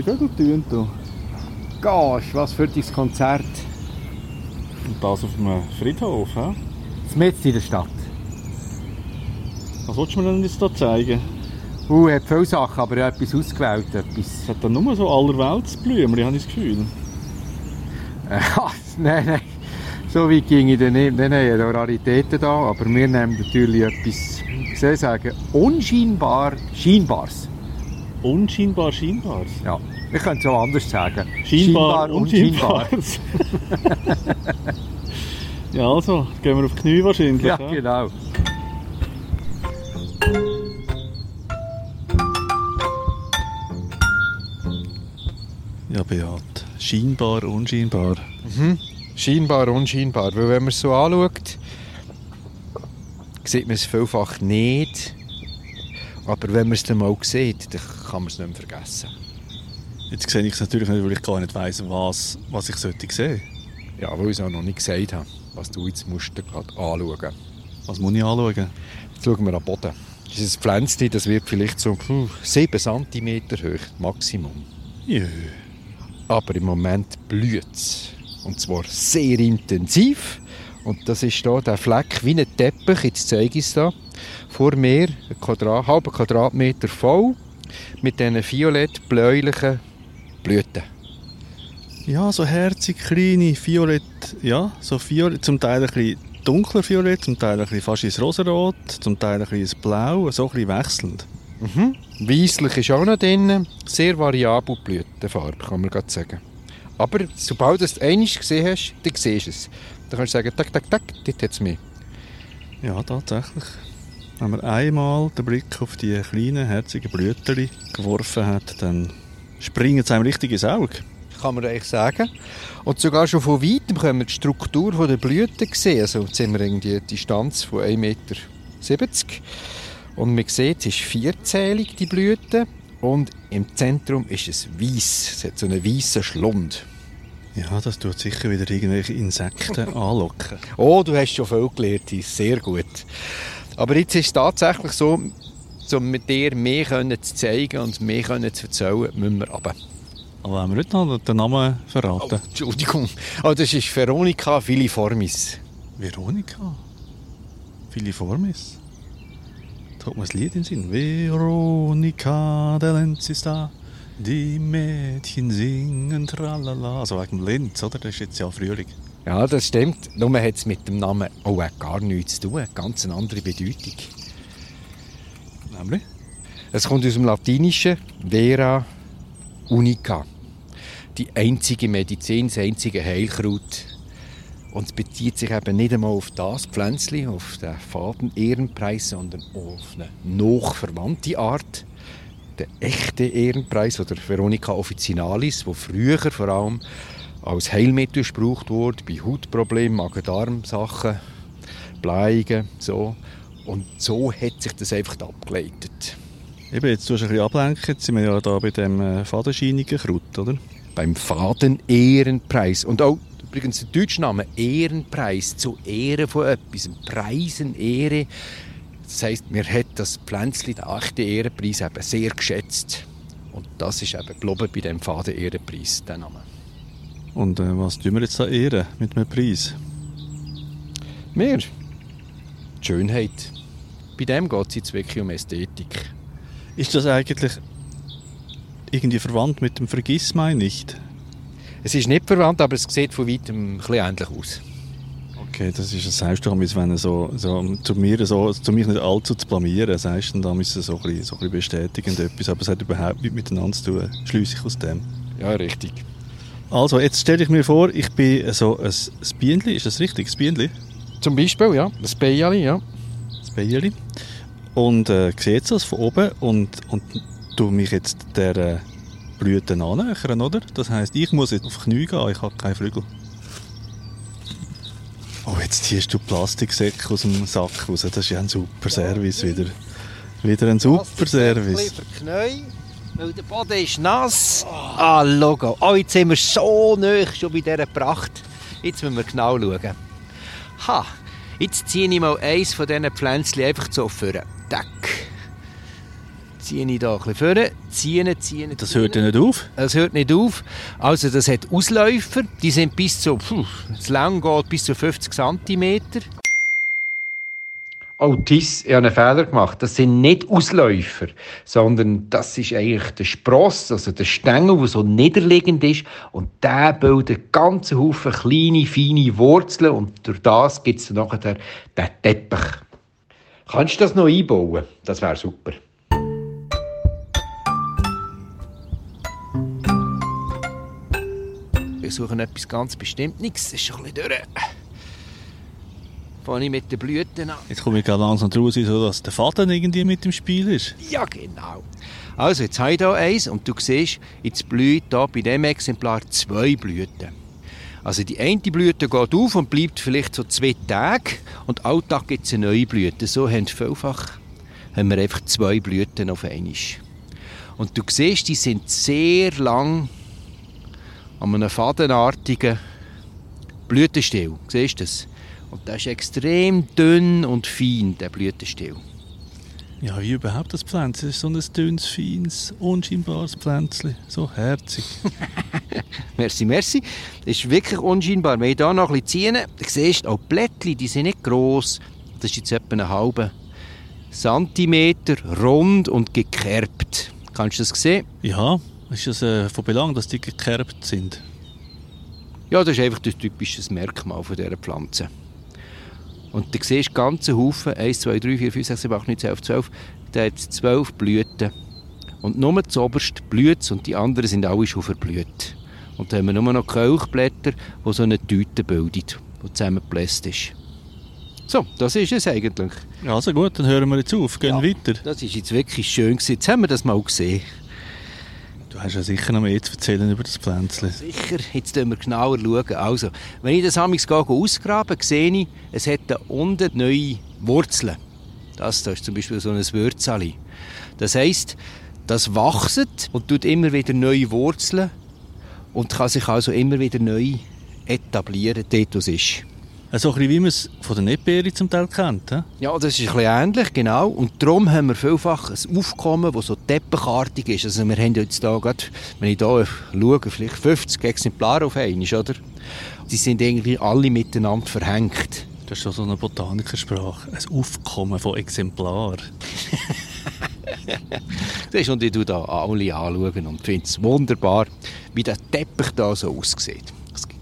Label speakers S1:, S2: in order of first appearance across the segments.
S1: Wie die Vögel tun du. Gosh, was für ein Konzert.
S2: Und das auf einem Friedhof, hä?
S1: Mitten in der Stadt.
S2: Was willst du mir denn jetzt hier zeigen?
S1: Uh, er hat viele Sachen, aber er hat etwas ausgewählt. Etwas.
S2: Es hat dann nur so allerweltsblümchen, habe ich das Gefühl.
S1: Nein, nein. So weit ging ich dann nicht. Nein, nein, da Raritäten da. Aber wir nehmen natürlich etwas, wie soll ich sagen, unscheinbar Scheinbares.
S2: Unscheinbar Scheinbares?
S1: Ja, ich könnte es auch anders sagen.
S2: Scheinbar, unscheinbar. ja, also, gehen wir auf die Knie wahrscheinlich.
S1: Ja, genau.
S2: Ja, Beat. Scheinbar, unscheinbar.
S1: Mhm. Scheinbar, unscheinbar. Weil wenn man es so anschaut, sieht man es vielfach nicht. Aber wenn man es dann mal sieht, dann kann man es nicht mehr vergessen.
S2: Jetzt sehe ich es natürlich nicht, weil ich gar nicht weiss, was, was ich sollte sehen.
S1: Ja, weil ich es auch noch nicht gesagt habe, was du jetzt musst gerade anschauen.
S2: Was muss ich anschauen?
S1: Jetzt schauen wir am Boden. Dieses Pflänzchen, das wird vielleicht so 7 cm hoch, Maximum.
S2: Jö.
S1: Aber im Moment blüht es. Und zwar sehr intensiv. Und das ist hier der Fleck wie ein Teppich, jetzt zeige ich es da. Vor mir, ein Quadrat, halber Quadratmeter voll, mit diesen violett-bläulichen Blüten.
S2: Ja, so herzig, kleine, violett, ja, so violett, zum Teil ein bisschen dunkler violett, zum Teil ein bisschen fast ins Rosarot, zum Teil ein bisschen ins Blau, so ein bisschen wechselnd.
S1: Mhm. Weisslich ist auch noch drin, sehr variabel Blütenfarbe, kann man gerade sagen. Aber sobald du es einmal gesehen hast, dann siehst du es. Dann kannst du sagen, tak, tak, tak, dort hat es mehr.
S2: Ja, tatsächlich. Wenn man einmal den Blick auf die kleinen, herzigen Blüten geworfen hat, dann springen sie einem richtig ins Auge.
S1: Kann man eigentlich sagen. Und sogar schon von weitem können wir die Struktur der Blüten sehen. Also jetzt haben wir irgendwie eine Distanz von 1,70 Meter. Und man sieht, es ist vierzählig, die Blüte. Und im Zentrum ist es weiß. Es hat so einen weißen Schlund.
S2: Ja, das tut sicher wieder irgendwelche Insekten anlocken.
S1: Oh, du hast schon viel gelernt, sehr gut. Aber jetzt ist es tatsächlich so, um mit dir mehr zu zeigen und mehr zu erzählen, müssen wir runter.
S2: Aber haben wir nicht noch den Namen verraten?
S1: Oh, Entschuldigung. Oh, das ist Veronica filiformis.
S2: Veronica? Filiformis? Da hat mir das Lied in den Sinn. Veronica de Lenz da. Die Mädchen singen tralala. Also wegen Lenz, oder? Das ist jetzt ja Frühling.
S1: Ja, das stimmt. Nur hat es mit dem Namen auch gar nichts zu tun. Ganz eine andere Bedeutung.
S2: Nämlich?
S1: Es kommt aus dem Latinischen Vera Unica. Die einzige Medizin, das einzige Heilkraut. Und es bezieht sich eben nicht einmal auf das Pflänzchen, auf den Faden-Ehrenpreis, sondern auf eine nachverwandte Art. Den echten Ehrenpreis oder Veronica officinalis, wo früher vor allem als Heilmittel gebraucht wurde, bei Hautproblemen, Magen-Darm-Sachen, Bleigen, so. Und so hat sich das einfach abgeleitet.
S2: Eben, jetzt tust du ein bisschen ablenken. Jetzt sind wir ja da bei dem äh, fadenscheinigen Kraut, oder?
S1: Beim Faden-Ehrenpreis. Und auch übrigens der deutsche Name Ehrenpreis, zu Ehre von etwas, Preisen, Ehre. Das heisst, mir hat das Pflänzchen, den echten Ehrenpreis, eben sehr geschätzt. Und das ist eben geblieben bei dem Faden-Ehrenpreis, der Name.
S2: Und äh, was tun wir jetzt da ehren mit einem Preis?
S1: Wir? Die Schönheit. Bei dem geht es jetzt wirklich um Ästhetik.
S2: Ist das eigentlich irgendwie verwandt mit dem Vergissmai nicht?
S1: Es ist nicht verwandt, aber es sieht von weitem ein bisschen ähnlich aus.
S2: Okay, das ist das sagst du, wenn so, so, zu mir so, zu mich nicht allzu zu blamieren, sagst du, da müssen so ein bisschen, so ein bisschen bestätigend etwas, aber es hat überhaupt nichts miteinander zu tun, schließe ich aus dem.
S1: Ja, richtig.
S2: Also, jetzt stelle ich mir vor, ich bin so ein, ein ist das richtig, ein Bienenli?
S1: Zum Beispiel, ja, das Bienenli, ja.
S2: Das Bienenli. Und äh, sehe das von oben und, und tu mich jetzt der äh, Blüte annähern, oder? Das heisst, ich muss jetzt auf Knie gehen, ich habe keine Flügel. Oh, jetzt ziehst du Plastiksäcke aus dem Sack raus. Das ist ja ein super Service wieder. Wieder ein super Service.
S1: Knie, weil der Boden ist nass. Ah, Logo. Oh, jetzt sind wir so nah schon bei dieser Pracht. Jetzt müssen wir genau schauen. Ha, jetzt ziehe ich mal eins von diesen Pflänzchen einfach so vor. Tack. ziehe ich hier ein bisschen vorne, ziehen, ziehen,
S2: Das hört ja nicht auf.
S1: Es hört nicht auf. Also das hat Ausläufer, die sind bis zu, puh, das lang geht bis zu 50 cm. Oh, ich habe einen Fehler gemacht. Das sind nicht Ausläufer, sondern das ist eigentlich der Spross, also der Stängel, der so niederliegend ist. Und der bildet ganzen Haufen kleine, feine Wurzeln und durch das gibt es dann nachher den Teppich. Kannst du das noch einbauen? Das wäre super. Wir suchen etwas ganz bestimmt. Nichts, ist schon ein bisschen durch. Fange ich mit den Blüten an.
S2: Jetzt komme ich gerade langsam draus, so dass der Faden irgendwie mit im Spiel ist.
S1: Ja, genau. Also, jetzt habe ich hier eins und du siehst, jetzt blüht hier bei diesem Exemplar zwei Blüten. Also die eine Blüte geht auf und bleibt vielleicht so zwei Tage und alle Tag gibt es eine neue Blüte. So haben vielfach haben wir einfach zwei Blüten auf einmal. Und du siehst, die sind sehr lang an einem fadenartigen Blütenstiel. Siehst du das? Und der ist extrem dünn und fein, der Blütenstiel.
S2: Ja, wie überhaupt das Pflänzchen. Das ist so ein dünnes, feines, unscheinbares Pflänzchen. So herzig.
S1: merci, merci. Das ist wirklich unscheinbar. Wenn ich hier noch ein bisschen ziehe, dann siehst du, auch die Blättchen, die sind nicht gross. Das ist jetzt etwa einen halben Zentimeter, rund und gekerbt. Kannst du das sehen?
S2: Ja, ist das äh, von Belang, dass die gekerbt sind?
S1: Ja, das ist einfach das typische Merkmal von dieser Pflanze. Und du siehst ganze Haufen, 1, 2, 3, 4, 5, 6, 7, 8, 9, 10, 11, 12, der hat 12 Blüten. Und nur zuoberst blüht und die anderen sind alle schon verblüht. Und dann haben wir nur noch Kelchblätter, die so eine Tüte bilden, die zusammengebläst ist. So, das ist es eigentlich.
S2: Also gut, dann hören wir jetzt auf, gehen
S1: Ja.
S2: weiter.
S1: Das ist jetzt wirklich schön gewesen. Jetzt haben wir das mal gesehen.
S2: Du hast ja sicher noch mehr zu erzählen über das Pflänzchen.
S1: Sicher, jetzt schauen wir genauer. Schauen. Also, wenn ich das amigs ausgrabe, sehe ich, es hat da unten neue Wurzeln. Das da ist zum Beispiel so ein Würzeli. Das heisst, das wächst und tut immer wieder neue Wurzeln und kann sich also immer wieder neu etablieren, dort wo es ist.
S2: So ein bisschen wie man es von den Erdbeeren zum Teil kennt. He?
S1: Ja, das ist ein bisschen ähnlich, genau. Und darum haben wir vielfach ein Aufkommen, das so teppichartig ist. Also wir haben jetzt hier gerade, wenn ich hier schaue, vielleicht 50 Exemplare auf einmal, oder? Die sind irgendwie alle miteinander verhängt.
S2: Das ist schon so eine Botanikersprache. Ein Aufkommen von Exemplaren.
S1: Siehst du, und ich schaue da alle anschauen und finde es wunderbar, wie der Teppich da so aussieht.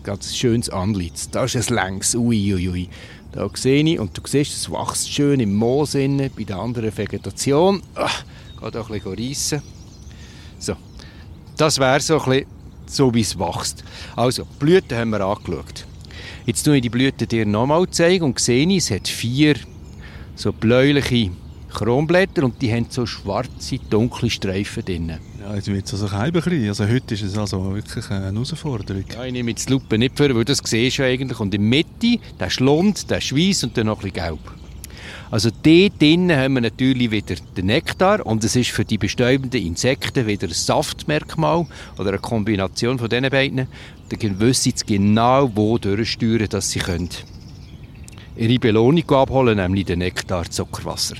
S1: Gibt ein schönes Antlitz. Da ist ein längs, ui, ui. Da sehe ich, und du siehst, es wächst schön im Moos inne, bei der anderen Vegetation. Ach, geht auch ein bisschen reissen. So, das wäre so ein bisschen so, wie es wächst. Also, die Blüten haben wir angeschaut. Jetzt tue ich die Blüten dir nochmal zeigen und sehe, es hat vier so bläuliche Kronblätter und die haben so schwarze, dunkle Streifen drin.
S2: Ja, jetzt wird es also ein bisschen. Also heute ist es also wirklich eine Herausforderung.
S1: Ja, ich nehme jetzt die Lupe nicht vor, weil das siehst du eigentlich. Und in der Mitte, der Schlund, der Schweiß und dann noch ein bisschen gelb. Also dort drinnen haben wir natürlich wieder den Nektar und es ist für die bestäubenden Insekten wieder ein Saftmerkmal oder eine Kombination von diesen beiden. Dann wissen sie genau, wo durchsteuern, dass sie können ihre Belohnung abholen, nämlich den Nektar Zuckerwasser.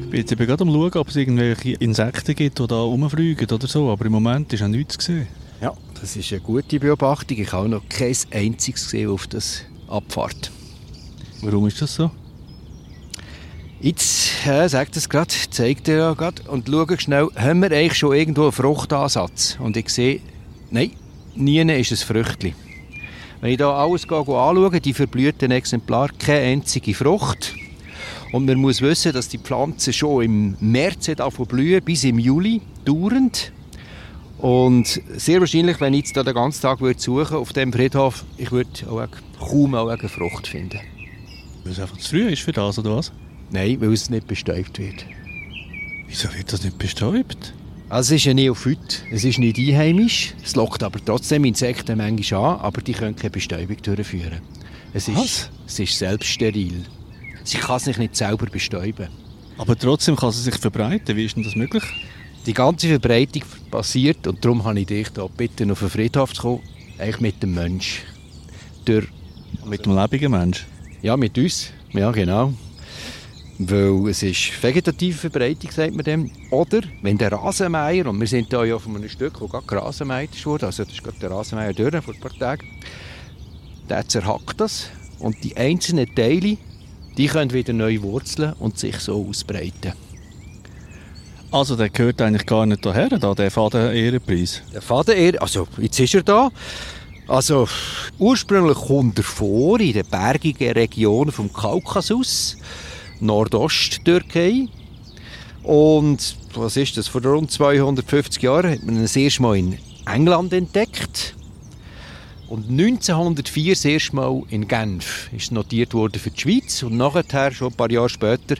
S2: Ich bin jetzt eben gerade am schauen, ob es irgendwelche Insekten gibt, die da rumfliegen oder so. Aber im Moment ist auch nichts gesehen.
S1: Ja, das ist eine gute Beobachtung. Ich habe auch noch kein einziges gesehen auf das Abfahrt.
S2: Warum ist das so?
S1: Jetzt, äh, sagt es gerade, zeigt er ja gerade und schaue schnell, haben wir eigentlich schon irgendwo einen Fruchtansatz? Und ich sehe, nein, nie ist ein Früchtchen. Wenn ich da alles anschaue, die verblühten Exemplar, keine einzige Frucht. Und man muss wissen, dass die Pflanze schon im März zu blühen, bis im Juli, dauernd. Und sehr wahrscheinlich, wenn ich jetzt den ganzen Tag würde suchen auf dem Friedhof, ich würde auch kaum auch eine Frucht finden.
S2: Weil es einfach zu früh ist für das, oder was?
S1: Nein, weil es nicht bestäubt wird.
S2: Wieso wird das nicht bestäubt?
S1: Also es ist ein Neophyt, es ist nicht einheimisch, es lockt aber trotzdem Insekten manchmal an, aber die können keine Bestäubung durchführen. Es ist,
S2: Was?
S1: es ist selbststeril. Sie kann sich nicht selber bestäuben.
S2: Aber trotzdem kann sie sich verbreiten. Wie ist denn das möglich?
S1: Die ganze Verbreitung passiert, und darum habe ich dich da bitten, auf den Friedhof zu kommen, eigentlich mit dem Mensch. Durch,
S2: Mit dem lebenden Mensch.
S1: Ja, mit uns. Ja, genau. Weil es ist vegetative Verbreitung, sagt man dem. Oder wenn der Rasenmeier, und wir sind hier ja von einem Stück, wo gerade gerasenmeiert wurde, also das ist gerade der Rasenmeier durch vor ein paar Tagen, der zerhackt das und die einzelnen Teile, die können wieder neu wurzeln und sich so ausbreiten.
S2: Also der gehört eigentlich gar nicht daher, da, der Faden-Ehrenpreis.
S1: Der Faden also jetzt ist er da. Also ursprünglich kommt er vor in den bergigen Regionen vom Kaukasus. Nordosttürkei. Und was ist das? Vor rund 250 Jahren hat man ihn das erste Mal in England entdeckt. Und 1904 das erste Mal in Genf ist notiert worden für die Schweiz. Und nachher, schon ein paar Jahre später,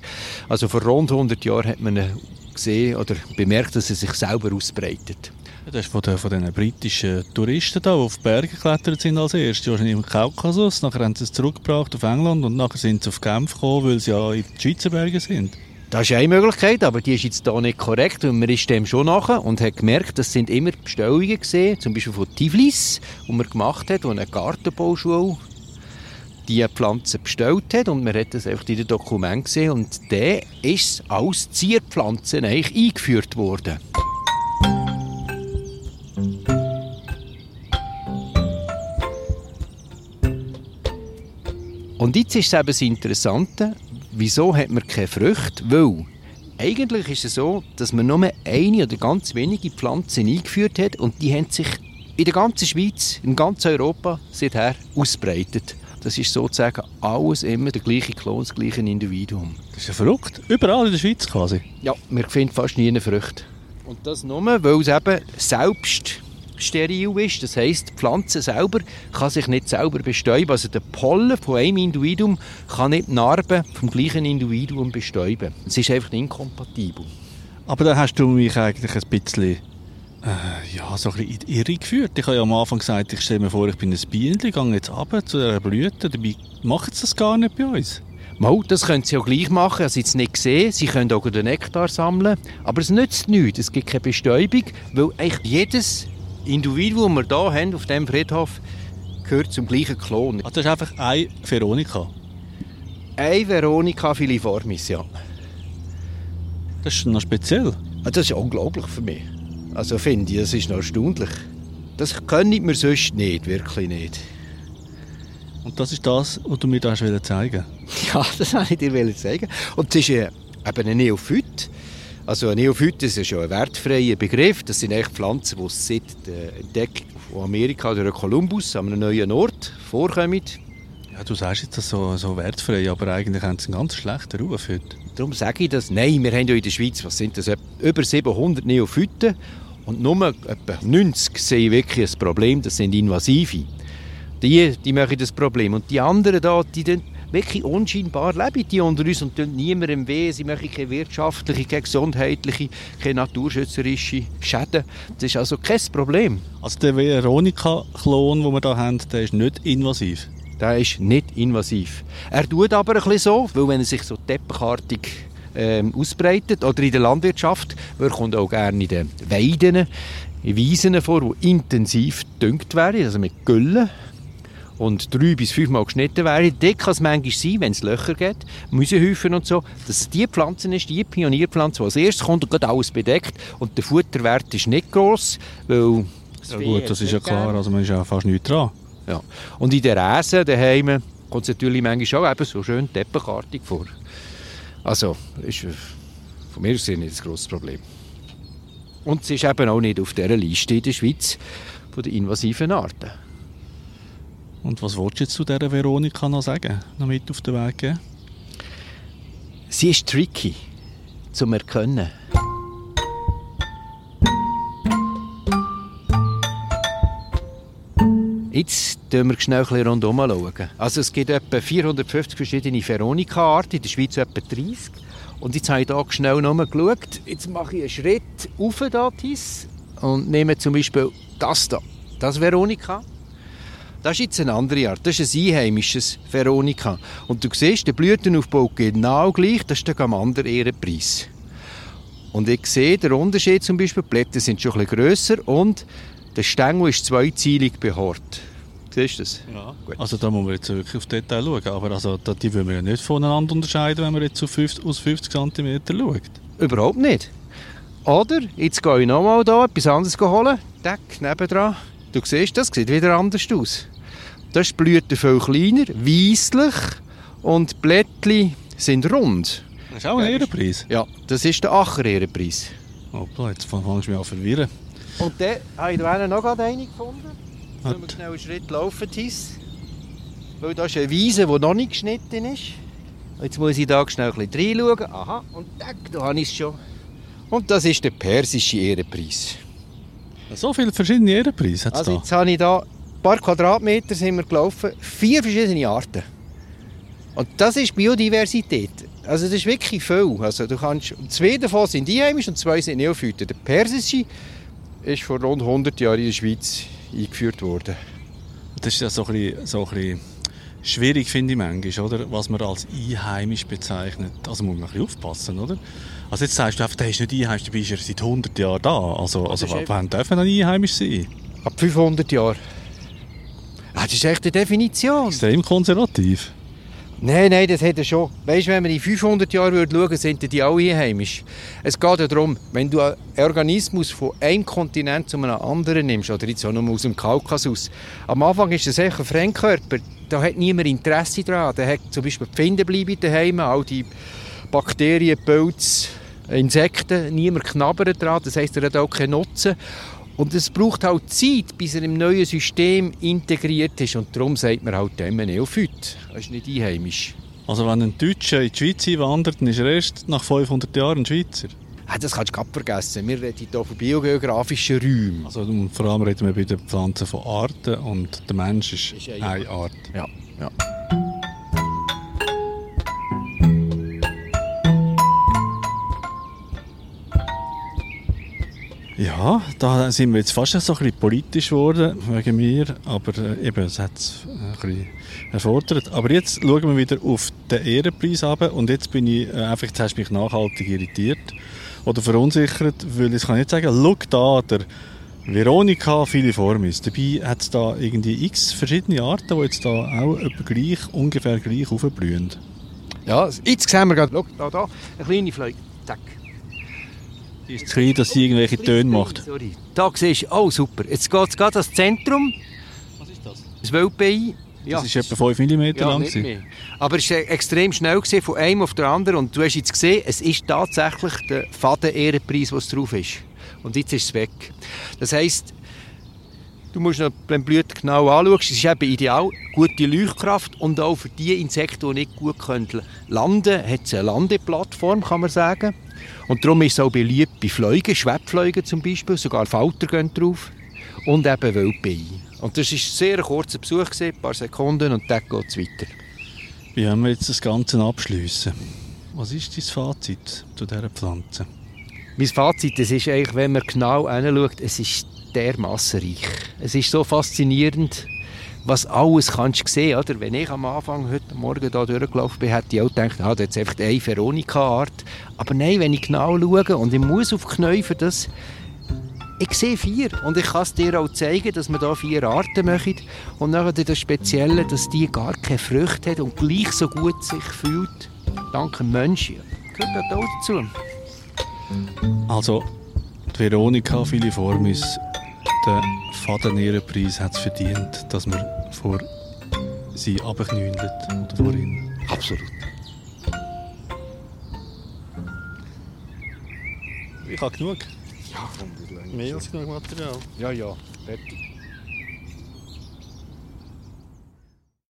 S1: also vor rund 100 Jahren, hat man gesehen oder bemerkt, dass er sich selber ausbreitet.
S2: Das ist von den, von den britischen Touristen, die auf die Berge geklettert sind als erstes. Wahrscheinlich im Kaukasus. Nachher haben sie es zurückgebracht auf England und nachher sind sie auf Genf gekommen, weil sie ja in den Schweizer Bergen sind.
S1: Das ist eine Möglichkeit, aber die ist jetzt hier nicht korrekt. Und man ist dem schon nachher und hat gemerkt, das sind immer Bestellungen gesehen, zum Beispiel von Tiflis, die man gemacht hat, wo eine Gartenbauschule die Pflanze bestellt hat und man hat das einfach in den Dokumenten gesehen und der ist als Zierpflanze eigentlich eingeführt worden. Und jetzt ist es eben das Interessante, wieso hat man keine Früchte? Weil eigentlich ist es so, dass man nur eine oder ganz wenige Pflanzen eingeführt hat und die haben sich in der ganzen Schweiz, in ganz Europa seither ausbreitet. Das ist sozusagen alles immer der gleiche Klon, das gleiche Individuum.
S2: Das ist ja verrückt. Überall in der Schweiz quasi.
S1: Ja, wir finden fast nie eine Frucht. Und das nur, weil es eben selbst steril ist. Das heisst, die Pflanze selber kann sich nicht selber bestäuben. Also der Pollen von einem Individuum kann nicht Narben vom gleichen Individuum bestäuben. Es ist einfach inkompatibel.
S2: Aber da hast du mich eigentlich ein bisschen äh, ja, so ein bisschen in die Irre geführt. Ich habe ja am Anfang gesagt, ich stelle mir vor, ich bin ein Bienen, gehe jetzt runter zu einer Blüte. Dabei macht es das gar nicht bei uns.
S1: Mal, das können sie auch gleich machen. Also jetzt nicht gesehen. Sie können auch den Nektar sammeln. Aber es nützt nichts. Es gibt keine Bestäubung, weil eigentlich jedes Individuum, das wir hier haben, auf diesem Friedhof, gehört zum gleichen Klon.
S2: Also das ist einfach eine Veronika?
S1: Eine Veronika filiformis, ja.
S2: Das ist noch speziell.
S1: Ah, das ist unglaublich für mich. Also finde ich, das ist noch erstaunlich. Das können wir sonst nicht, wirklich nicht.
S2: Und das ist das, was du mir da zeigen
S1: Ja, das wollte ich dir zeigen. Und es ist äh, eben ein Neophyt. Also ein Neophyt ist ja schon ein wertfreier Begriff. Das sind echt Pflanzen, die seit der Entdeckung von Amerika durch Kolumbus an einem neuen Ort vorkommen.
S2: Ja, du sagst jetzt das so, so wertfrei, aber eigentlich haben sie einen ganz schlechten Ruf heute.
S1: Darum sage ich das. Nein, wir haben ja in der Schweiz, was sind das, über 700 Neophyten und nur etwa 90 sehen wirklich ein Problem, das sind Invasive. Die, die machen das Problem. Und die anderen da, die dann wirklich unscheinbar leben die unter uns und tun niemandem weh. Sie machen keine wirtschaftliche, keine gesundheitliche, keine naturschützerische Schäden. Das ist also kein Problem.
S2: Also der Veronika-Klon, den wir hier haben, der ist nicht invasiv?
S1: Der ist nicht invasiv. Er tut aber ein bisschen so, weil wenn er sich so teppichartig ähm, ausbreitet oder in der Landwirtschaft, er kommt auch gerne in den Weiden, in Wiesen vor, die intensiv gedüngt werden, also mit Güllen und drei bis fünfmal geschnitten werden. Dort kann es manchmal sein, wenn es Löcher gibt, Mäusehäufen und so, dass es die Pflanze ist, die Pionierpflanze, die als erstes kommt und alles bedeckt und der Futterwert ist nicht gross, weil...
S2: Ja gut, das ist ja klar, also man ist ja fast nichts dran.
S1: Ja. Und in den Räsen daheim kommt es natürlich manchmal auch eben so schön teppichartig vor. Also, ist von mir aus nicht ein grosses Problem. Und es ist eben auch nicht auf dieser Liste in der Schweiz von den invasiven Arten.
S2: Und was wolltest du jetzt zu dieser Veronika noch sagen, noch mit auf den Weg geben?
S1: Sie ist tricky zum Erkennen. Jetzt schauen wir schnell rundherum. Also es gibt etwa 450 verschiedene Veronika-Arten, in der Schweiz etwa 30. Und jetzt habe ich hier schnell geschaut. Jetzt mache ich einen Schritt auf und nehme zum Beispiel das hier. Das Veronika. Das ist jetzt eine andere Art. Das ist ein einheimisches Veronika. Und du siehst, der Blütenaufbau genau gleich. Das ist der Gamander Ehrenpreis. Und ich sehe den Unterschied zum Beispiel. Die Blätter sind schon ein bisschen grösser und der Stängel ist zweizeilig behaart. Siehst du das?
S2: Ja.
S1: Gut.
S2: Also da muss man jetzt wirklich auf Detail schauen. Aber also, da, die wollen wir ja nicht voneinander unterscheiden, wenn man jetzt auf 50, aus 50 cm schaut.
S1: Überhaupt nicht. Oder, jetzt gehe ich nochmal da etwas anderes holen. Deck nebendran. Du siehst, das sieht wieder anders aus. Das blüht viel kleiner, weisslich und die Blättchen sind rund.
S2: Das ist auch ein Ehrenpreis.
S1: Ja, das ist der Acher-Ehrenpreis.
S2: Hoppla, jetzt fangst du mich an zu verwirren.
S1: Und dann habe ich da noch gerade einen gefunden. Sollen wir
S2: Hat-
S1: schnell einen Schritt laufen, Tis? Weil da ist eine Wiese, die noch nicht geschnitten ist. Jetzt muss ich da schnell ein bisschen reinschauen. Aha, und tack, da habe ich es schon. Und das ist der persische Ehrenpreis.
S2: So viele verschiedene Ehrenpreise hat es
S1: Also
S2: da.
S1: jetzt habe ich da ein paar Quadratmeter sind wir gelaufen, vier verschiedene Arten. Und das ist Biodiversität. Also das ist wirklich viel. Also du kannst, zwei davon sind einheimisch und zwei sind Neophyten. Der persische ist vor rund 100 Jahren in der Schweiz eingeführt worden.
S2: Das ist ja so ein bisschen, so ein bisschen schwierig, finde ich manchmal, oder? was man als einheimisch bezeichnet. Also muss man ein bisschen aufpassen, oder? Also jetzt sagst du einfach, der ist nicht einheimisch, dabei ist er seit 100 Jahren da. Also, also
S1: einfach-
S2: wann darf er dann einheimisch sein?
S1: Ab 500 Jahren. Ah, das ist echt eine Definition.
S2: Extrem konservativ.
S1: Nein, nein, das hat er schon. Weißt wenn wir in 500 Jahren würden schauen, sind die alle einheimisch. Es geht ja darum, wenn du einen Organismus von einem Kontinent zu einem anderen nimmst, oder jetzt auch nur aus dem Kaukasus, am Anfang ist das echt ein Fremdkörper. Da hat niemand Interesse daran. Der hat zum Beispiel Pfinde bleiben daheim, all die Bakterien, Pilze, Insekten, niemand knabbert daran. Das heisst, er hat auch keinen Nutzen. Und es braucht halt Zeit, bis er im neuen System integriert ist. Und darum sagt man halt dem Neophyt. Er ist nicht einheimisch.
S2: Also wenn ein Deutscher in die Schweiz einwandert, dann ist er erst nach 500 Jahren ein Schweizer.
S1: Ah, das kannst du gerade vergessen. Wir reden hier von biogeografischen Räumen.
S2: Also und vor allem reden wir bei den Pflanzen von Arten und der Mensch ist,
S1: Ist eine
S2: eine Art.
S1: Ja, ja.
S2: Ja, da sind wir jetzt fast so ein bisschen politisch geworden wegen mir, aber äh, eben, es hat es ein bisschen erfordert. Aber jetzt schauen wir wieder auf den Ehrenpreis ab und jetzt bin ich äh, einfach, jetzt hast du mich nachhaltig irritiert oder verunsichert, weil ich kann nicht sagen, schau da, der Veronica filiformis, dabei hat es da irgendwie x verschiedene Arten, die jetzt da auch gleich, ungefähr gleich aufblühen.
S1: ja jetzt sehen wir gerade, schau, da, da, eine kleine Fliege. Zack.
S2: Die ist klein, dass sie irgendwelche Töne macht.
S1: Sorry. Da siehst du, oh super, jetzt geht es gerade ans Zentrum,
S2: Was ist das?
S1: das Wildbein. Ja,
S2: Das ist etwa 5 mm
S1: ja,
S2: lang.
S1: Aber es war extrem schnell gewesen, von einem auf den anderen. Und du hast jetzt gesehen, es ist tatsächlich der Faden-Ehrenpreis, was drauf ist. Und jetzt ist es weg. Das heisst, du musst noch den Blüten genau anschauen. Es ist eben ideal, gute Leuchtkraft und auch für die Insekten, die nicht gut können landen können, hat es eine Landeplattform, kann man sagen. Und darum ist es auch beliebt bei Fliegen, Schwebfliegen zum Beispiel, sogar Falter gehen drauf. Und eben Wildbein. Und das war ein sehr kurzer Besuch, ein paar Sekunden, und dann geht es weiter.
S2: Wie haben wir jetzt das Ganze abschliessen? Was ist dein Fazit zu dieser Pflanze?
S1: Mein Fazit das ist eigentlich, wenn man genau hinschaut, es ist dermassen reich. Es ist so faszinierend, was alles kannst du sehen. Oder? Wenn ich am Anfang heute Morgen hier durchgelaufen bin, hätte ich auch gedacht, ah, da ist einfach eine Veronika-Art. Aber nein, wenn ich genau schaue und ich muss auf die Knie für das, ich sehe vier und ich kann es dir auch zeigen, dass wir hier vier Arten machen und nachher das Spezielle, dass die gar keine Früchte hat und gleich so gut sich fühlt, dank dem Menschen. Gehört das auch dazu?
S2: Also, die Veronica filiformis, der Fadenehrenpreis hat es verdient, dass man vor sie abknüllt oder vor ihnen.
S1: Absolut.
S2: Ich habe genug.
S1: Ja,
S2: Mehr als genug Material.
S1: Ja, ja, fertig.